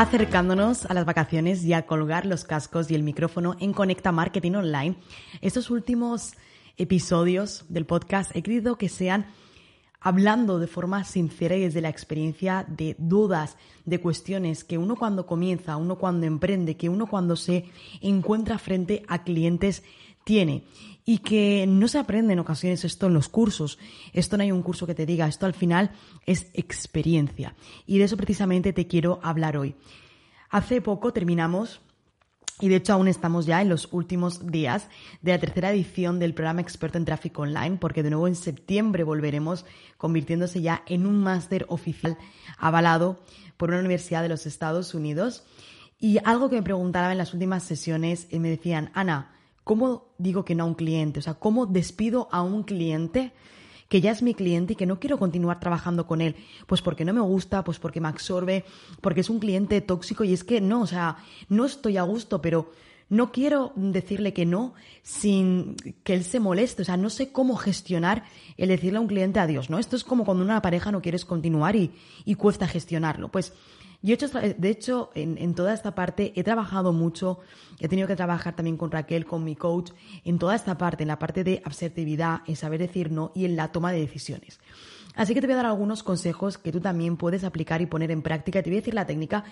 Acercándonos a las vacaciones y a colgar los cascos y el micrófono en Conecta Marketing Online. Estos últimos episodios del podcast he querido que sean hablando de forma sincera y desde la experiencia de dudas, de cuestiones que uno cuando comienza, uno cuando emprende, que uno cuando se encuentra frente a clientes tiene y que no se aprende en ocasiones esto en los cursos. Esto no hay un curso que te diga, esto al final es experiencia. Y de eso precisamente te quiero hablar hoy. Hace poco terminamos y de hecho aún estamos ya en los últimos días de la tercera edición del programa experto en tráfico online, porque de nuevo en septiembre volveremos convirtiéndose ya en un máster oficial avalado por una universidad de los Estados Unidos. Y algo que me preguntaban en las últimas sesiones, y me decían, Ana, ¿cómo digo que no a un cliente? O sea, ¿cómo despido a un cliente que ya es mi cliente y que no quiero continuar trabajando con él? Pues porque no me gusta, pues porque me absorbe, porque es un cliente tóxico y es que no, o sea, no estoy a gusto, pero no quiero decirle que no sin que él se moleste, o sea, no sé cómo gestionar el decirle a un cliente adiós, ¿no? Esto es como cuando una pareja no quieres continuar y, y cuesta gestionarlo. Pues yo hecho, de hecho, en, toda esta parte he trabajado mucho, he tenido que trabajar también con Raquel, con mi coach, en toda esta parte, en la parte de asertividad, en saber decir no y en la toma de decisiones. Así que te voy a dar algunos consejos que tú también puedes aplicar y poner en práctica. Te voy a decir la técnica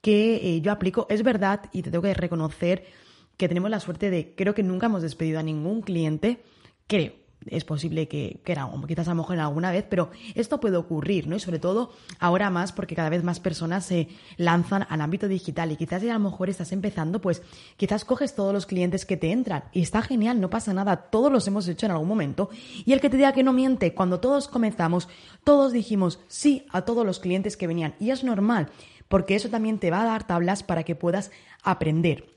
que eh, yo aplico. Es verdad y te tengo que reconocer que tenemos la suerte de, creo que nunca hemos despedido a ningún cliente, creo es posible que, que era, quizás a lo mejor en alguna vez, pero esto puede ocurrir, ¿no? Y sobre todo ahora más porque cada vez más personas se lanzan al ámbito digital y quizás ya a lo mejor estás empezando, pues quizás coges todos los clientes que te entran y está genial, no pasa nada, todos los hemos hecho en algún momento y el que te diga que no miente, cuando todos comenzamos, todos dijimos sí a todos los clientes que venían y es normal porque eso también te va a dar tablas para que puedas aprender.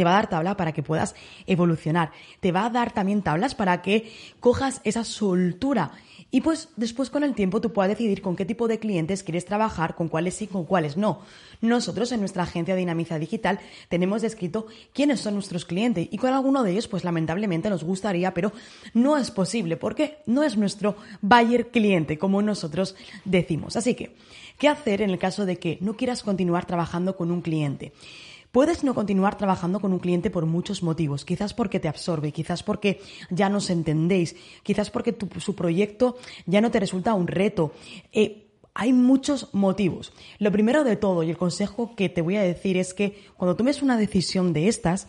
Te va a dar tabla para que puedas evolucionar. Te va a dar también tablas para que cojas esa soltura. Y pues después con el tiempo tú puedas decidir con qué tipo de clientes quieres trabajar, con cuáles sí, con cuáles no. Nosotros en nuestra agencia Dinamiza Digital tenemos descrito quiénes son nuestros clientes y con alguno de ellos pues lamentablemente nos gustaría, pero no es posible porque no es nuestro buyer cliente como nosotros decimos. Así que, ¿qué hacer en el caso de que no quieras continuar trabajando con un cliente? Puedes no continuar trabajando con un cliente por muchos motivos, quizás porque te absorbe, quizás porque ya no os entendéis, quizás porque su proyecto ya no te resulta un reto. Eh, hay muchos motivos. Lo primero de todo, y el consejo que te voy a decir es que cuando tomes una decisión de estas,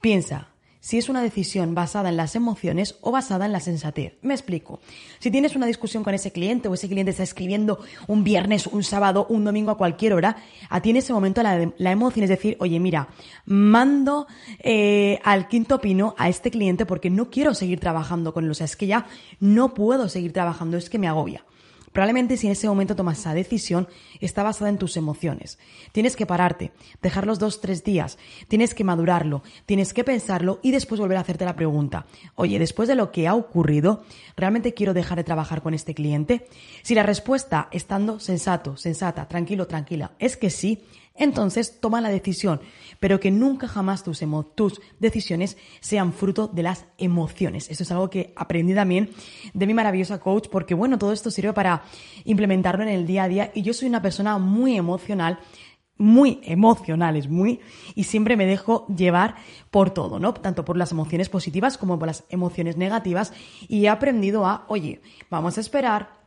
piensa, si es una decisión basada en las emociones o basada en la sensatez. Me explico. Si tienes una discusión con ese cliente o ese cliente está escribiendo un viernes, un sábado, un domingo a cualquier hora, a ti en ese momento la, la emoción es decir, oye, mira, mando eh, al quinto pino a este cliente porque no quiero seguir trabajando con él. O sea, es que ya no puedo seguir trabajando, es que me agobia. Probablemente si en ese momento tomas esa decisión, está basada en tus emociones. Tienes que pararte, dejarlos dos, tres días, tienes que madurarlo, tienes que pensarlo y después volver a hacerte la pregunta. Oye, después de lo que ha ocurrido, ¿realmente quiero dejar de trabajar con este cliente? Si la respuesta, estando sensato, sensata, tranquilo, tranquila, es que sí, entonces toma la decisión, pero que nunca jamás tus, tus, decisiones sean fruto de las emociones. Eso es algo que aprendí también de mi maravillosa coach, porque bueno, todo esto sirve para implementarlo en el día a día y yo soy una persona muy emocional muy emocionales, muy, y siempre me dejo llevar por todo, ¿no? Tanto por las emociones positivas como por las emociones negativas, y he aprendido a, oye, vamos a esperar,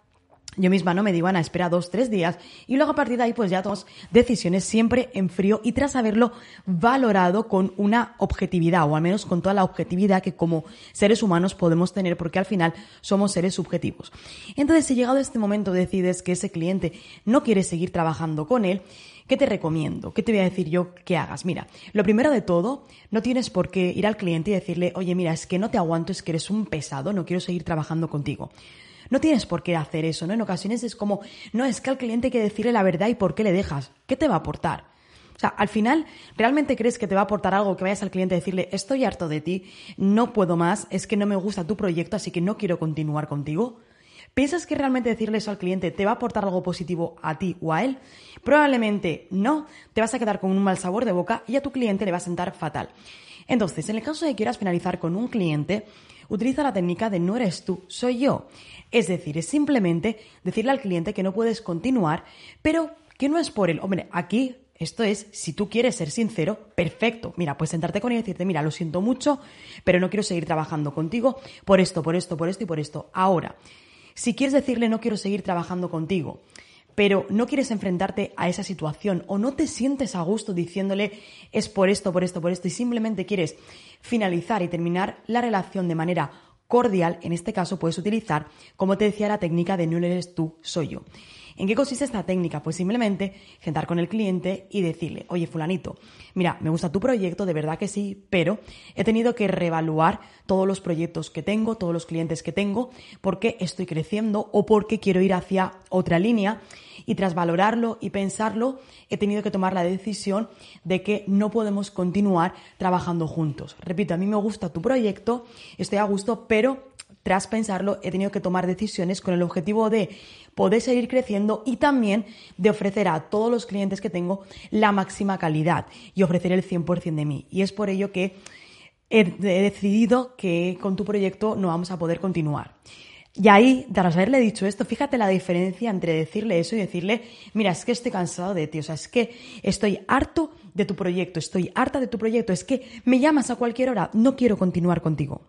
yo misma no me digo, Ana, espera dos, tres días y luego a partir de ahí pues ya tomas decisiones siempre en frío y tras haberlo valorado con una objetividad o al menos con toda la objetividad que como seres humanos podemos tener porque al final somos seres subjetivos. Entonces si llegado este momento decides que ese cliente no quiere seguir trabajando con él, ¿Qué te recomiendo? ¿Qué te voy a decir yo que hagas? Mira, lo primero de todo, no tienes por qué ir al cliente y decirle, oye, mira, es que no te aguanto, es que eres un pesado, no quiero seguir trabajando contigo. No tienes por qué hacer eso, ¿no? En ocasiones es como, no, es que al cliente hay que decirle la verdad y por qué le dejas. ¿Qué te va a aportar? O sea, al final, ¿realmente crees que te va a aportar algo que vayas al cliente a decirle, estoy harto de ti, no puedo más, es que no me gusta tu proyecto, así que no quiero continuar contigo? ¿Piensas que realmente decirle eso al cliente te va a aportar algo positivo a ti o a él? Probablemente no, te vas a quedar con un mal sabor de boca y a tu cliente le va a sentar fatal. Entonces, en el caso de que quieras finalizar con un cliente, utiliza la técnica de no eres tú, soy yo. Es decir, es simplemente decirle al cliente que no puedes continuar, pero que no es por él. Hombre, aquí esto es, si tú quieres ser sincero, perfecto. Mira, pues sentarte con él y decirte, mira, lo siento mucho, pero no quiero seguir trabajando contigo por esto, por esto, por esto y por esto. Ahora, si quieres decirle no quiero seguir trabajando contigo, pero no quieres enfrentarte a esa situación o no te sientes a gusto diciéndole es por esto, por esto, por esto y simplemente quieres finalizar y terminar la relación de manera cordial, en este caso puedes utilizar, como te decía, la técnica de no eres tú, soy yo. ¿En qué consiste esta técnica? Pues simplemente sentar con el cliente y decirle, oye, fulanito, mira, me gusta tu proyecto, de verdad que sí, pero he tenido que reevaluar todos los proyectos que tengo, todos los clientes que tengo, porque estoy creciendo o porque quiero ir hacia otra línea y tras valorarlo y pensarlo, he tenido que tomar la decisión de que no podemos continuar trabajando juntos. Repito, a mí me gusta tu proyecto, estoy a gusto, pero tras pensarlo, he tenido que tomar decisiones con el objetivo de poder seguir creciendo y también de ofrecer a todos los clientes que tengo la máxima calidad y ofrecer el 100% de mí. Y es por ello que he, decidido que con tu proyecto no vamos a poder continuar. Y ahí, tras haberle dicho esto, fíjate la diferencia entre decirle eso y decirle, mira, es que estoy cansado de ti, o sea, es que estoy harto de tu proyecto, estoy harta de tu proyecto, es que me llamas a cualquier hora, no quiero continuar contigo.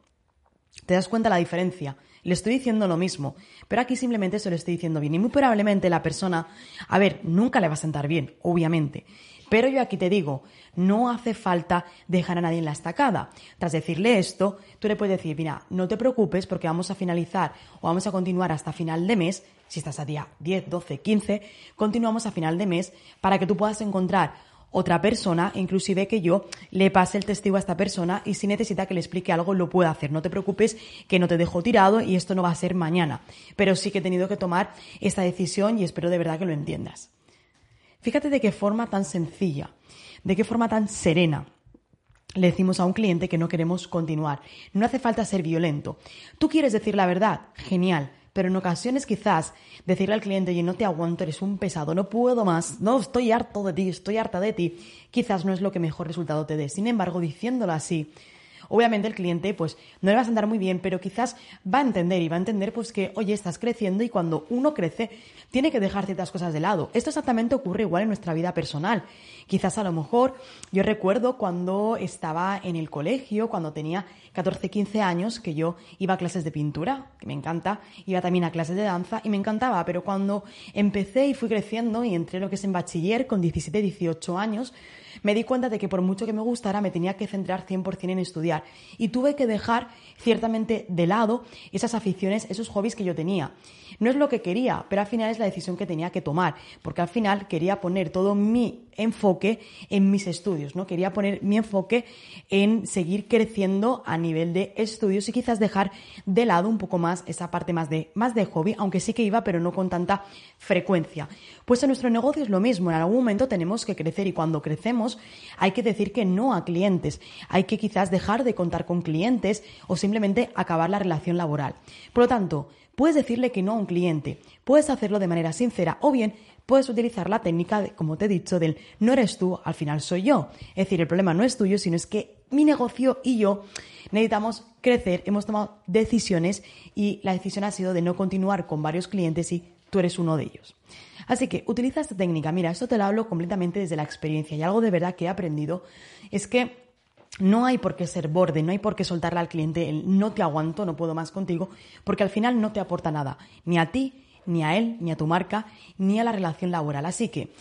¿Te das cuenta la diferencia? Le estoy diciendo lo mismo, pero aquí simplemente se lo estoy diciendo bien. Y muy probablemente la persona, a ver, nunca le va a sentar bien, obviamente. Pero yo aquí te digo, no hace falta dejar a nadie en la estacada. Tras decirle esto, tú le puedes decir, mira, no te preocupes porque vamos a finalizar o vamos a continuar hasta final de mes, si estás a día 10, 12, 15, continuamos a final de mes para que tú puedas encontrar otra persona, inclusive que yo le pase el testigo a esta persona y si necesita que le explique algo lo pueda hacer. No te preocupes que no te dejo tirado y esto no va a ser mañana. Pero sí que he tenido que tomar esta decisión y espero de verdad que lo entiendas. Fíjate de qué forma tan sencilla, de qué forma tan serena le decimos a un cliente que no queremos continuar. No hace falta ser violento. ¿Tú quieres decir la verdad? Genial pero en ocasiones quizás decirle al cliente, oye, no te aguanto, eres un pesado, no puedo más, no, estoy harto de ti, estoy harta de ti, quizás no es lo que mejor resultado te dé. Sin embargo, diciéndolo así, obviamente el cliente pues no le va a sentar muy bien, pero quizás va a entender y va a entender pues que, oye, estás creciendo y cuando uno crece tiene que dejar ciertas cosas de lado. Esto exactamente ocurre igual en nuestra vida personal. Quizás a lo mejor yo recuerdo cuando estaba en el colegio, cuando tenía 14, 15 años, que yo iba a clases de pintura, que me encanta, iba también a clases de danza y me encantaba, pero cuando empecé y fui creciendo y entré lo que es en bachiller con 17, 18 años, me di cuenta de que por mucho que me gustara me tenía que centrar 100% en estudiar y tuve que dejar ciertamente de lado esas aficiones, esos hobbies que yo tenía. No es lo que quería, pero al final es la decisión que tenía que tomar, porque al final quería poner todo mi enfoque en mis estudios, ¿no? Quería poner mi enfoque en seguir creciendo a nivel de estudios y quizás dejar de lado un poco más esa parte más de, más de hobby, aunque sí que iba, pero no con tanta frecuencia. Pues en nuestro negocio es lo mismo, en algún momento tenemos que crecer y cuando crecemos hay que decir que no a clientes, hay que quizás dejar de contar con clientes o simplemente acabar la relación laboral. Por lo tanto, puedes decirle que no a un cliente, puedes hacerlo de manera sincera o bien puedes utilizar la técnica, de, como te he dicho, del no eres tú, al final soy yo. Es decir, el problema no es tuyo, sino es que mi negocio y yo necesitamos crecer, hemos tomado decisiones y la decisión ha sido de no continuar con varios clientes y tú eres uno de ellos. Así que utiliza esta técnica. Mira, esto te lo hablo completamente desde la experiencia y algo de verdad que he aprendido es que no hay por qué ser borde, no hay por qué soltarle al cliente el no te aguanto, no puedo más contigo, porque al final no te aporta nada, ni a ti, ni a él, ni a tu marca, ni a la relación laboral. Así que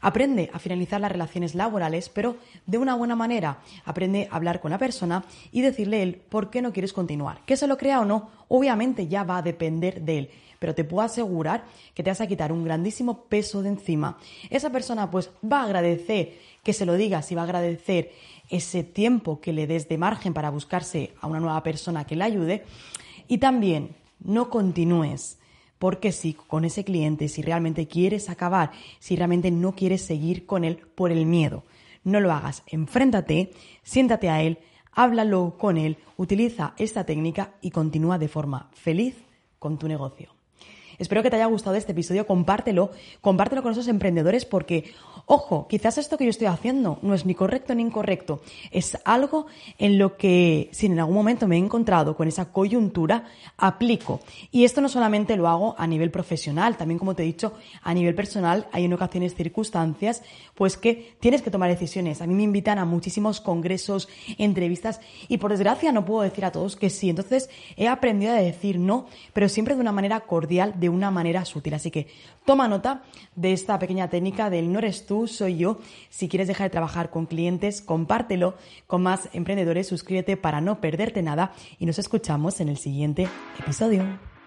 aprende a finalizar las relaciones laborales, pero de una buena manera. Aprende a hablar con la persona y decirle él por qué no quieres continuar. Que se lo crea o no, obviamente ya va a depender de él pero te puedo asegurar que te vas a quitar un grandísimo peso de encima. Esa persona pues va a agradecer que se lo digas y va a agradecer ese tiempo que le des de margen para buscarse a una nueva persona que le ayude y también no continúes porque si con ese cliente, si realmente quieres acabar, si realmente no quieres seguir con él por el miedo. no lo hagas. Enfréntate, siéntate a él, háblalo con él, utiliza esta técnica y continúa de forma feliz con tu negocio. Espero que te haya gustado este episodio, compártelo, compártelo con esos emprendedores porque, ojo, quizás esto que yo estoy haciendo no es ni correcto ni incorrecto, es algo en lo que si en algún momento me he encontrado con esa coyuntura, aplico. Y esto no solamente lo hago a nivel profesional, también como te he dicho, a nivel personal hay en ocasiones circunstancias pues que tienes que tomar decisiones. A mí me invitan a muchísimos congresos, entrevistas y por desgracia no puedo decir a todos que sí. Entonces he aprendido a decir no, pero siempre de una manera cordial, de una manera sutil. Así que toma nota de esta pequeña técnica del no eres tú, soy yo. Si quieres dejar de trabajar con clientes, compártelo con más emprendedores, suscríbete para no perderte nada y nos escuchamos en el siguiente episodio.